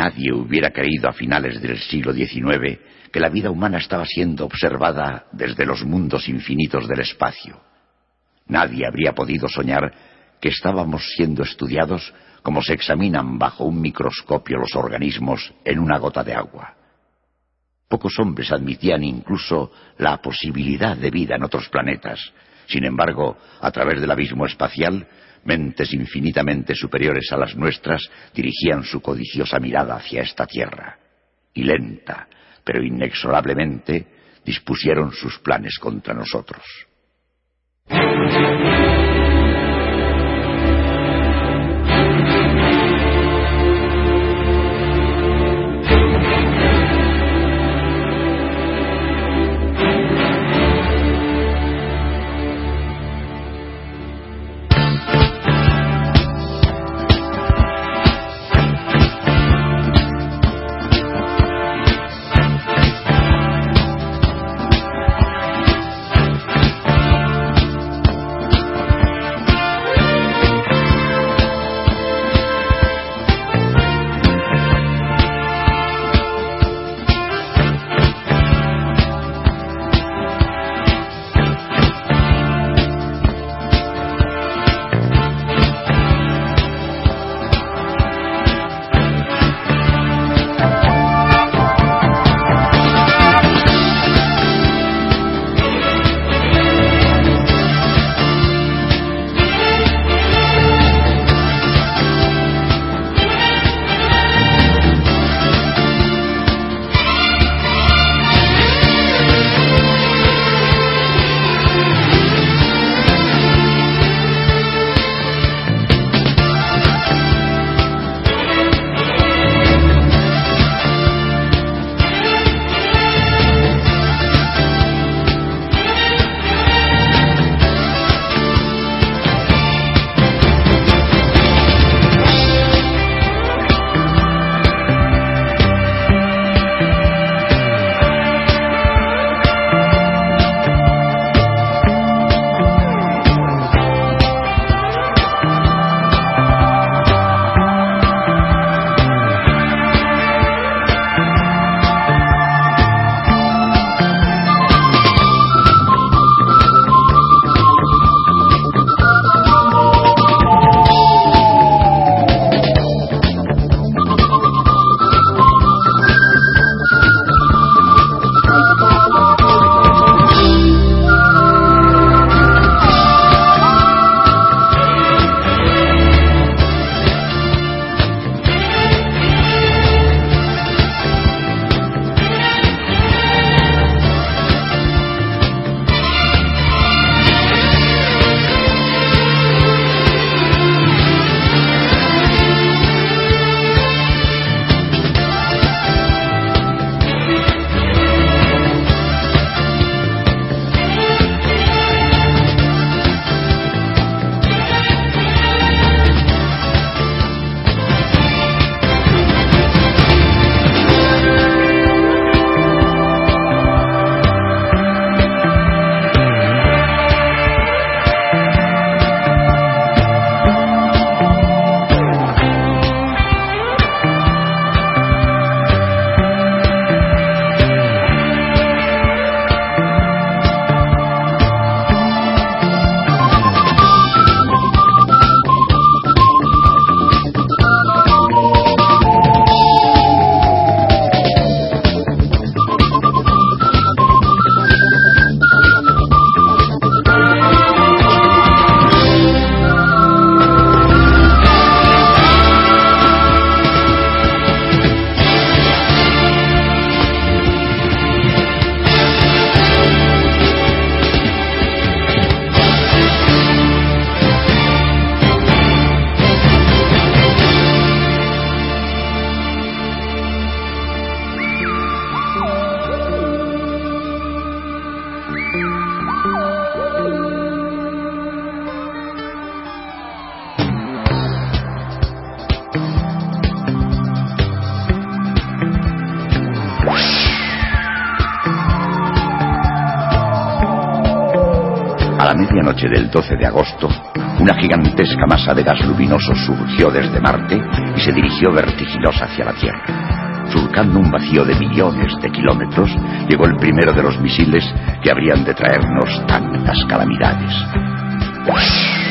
Nadie hubiera creído a finales del siglo XIX que la vida humana estaba siendo observada desde los mundos infinitos del espacio. Nadie habría podido soñar que estábamos siendo estudiados como se examinan bajo un microscopio los organismos en una gota de agua. Pocos hombres admitían incluso la posibilidad de vida en otros planetas. Sin embargo, a través del abismo espacial, mentes infinitamente superiores a las nuestras dirigían su codiciosa mirada hacia esta Tierra. Y lenta, pero inexorablemente, dispusieron sus planes contra nosotros. Del 12 de agosto, una gigantesca masa de gas luminoso surgió desde Marte y se dirigió vertiginosa hacia la Tierra. Surcando un vacío de millones de kilómetros, llegó el primero de los misiles que habrían de traernos tantas calamidades.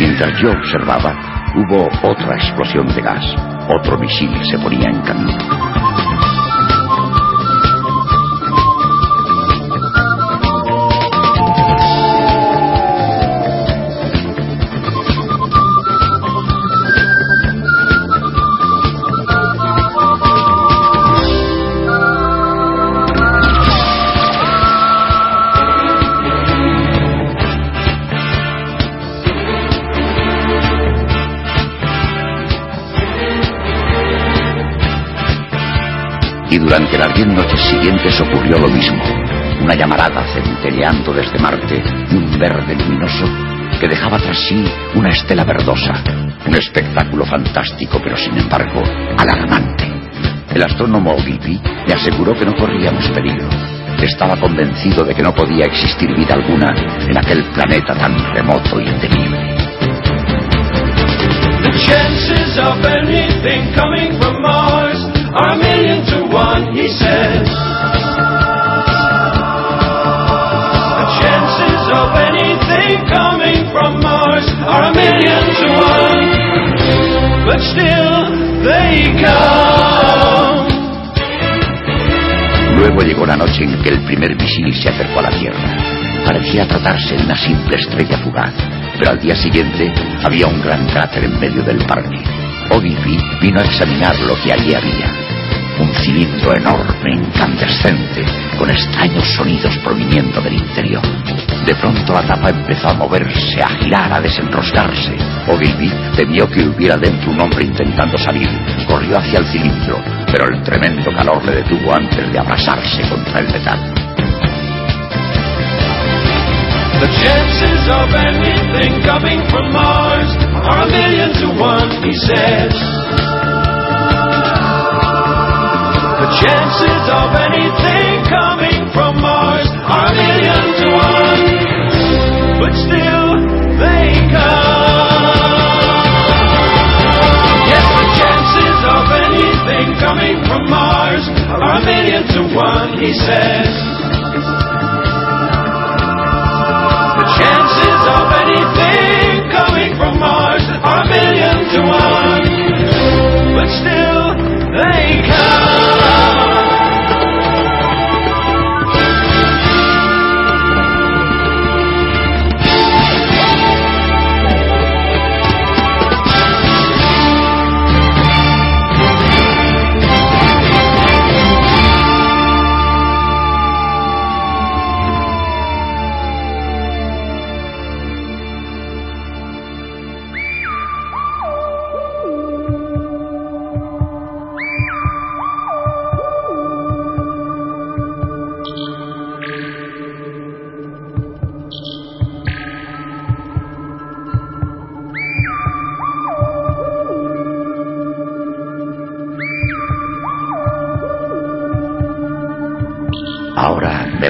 Mientras yo observaba, hubo otra explosión de gas. Otro misil se ponía en camino. Durante las diez noches siguientes ocurrió lo mismo. Una llamarada centelleando desde Marte y un verde luminoso que dejaba tras sí una estela verdosa. Un espectáculo fantástico, pero sin embargo alarmante. El astrónomo Ogilvy me aseguró que no corríamos peligro. Estaba convencido de que no podía existir vida alguna en aquel planeta tan remoto y temible. Mars. Luego llegó la noche en que el primer misil se acercó a la Tierra. Parecía tratarse de una simple estrella fugaz, pero al día siguiente había un gran cráter en medio del parque. Ogilvy vino a examinar lo que allí había un cilindro enorme, incandescente, con extraños sonidos proviniendo del interior. De pronto la tapa empezó a moverse, a girar, a desenroscarse. Ogilvy temió que hubiera dentro un hombre intentando salir. Corrió hacia el cilindro, pero el tremendo calor le detuvo antes de abrasarse contra el metal. The chances of anything coming from Mars are a million to one, he. Chances of anything coming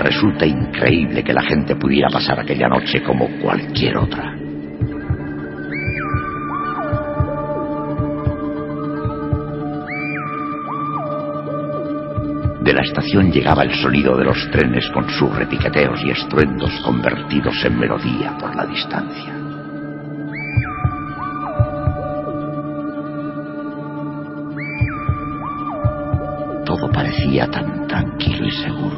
resulta increíble que la gente pudiera pasar aquella noche como cualquier otra. De la estación llegaba el sonido de los trenes con sus repiqueteos y estruendos convertidos en melodía por la distancia. Todo parecía tan tranquilo y seguro.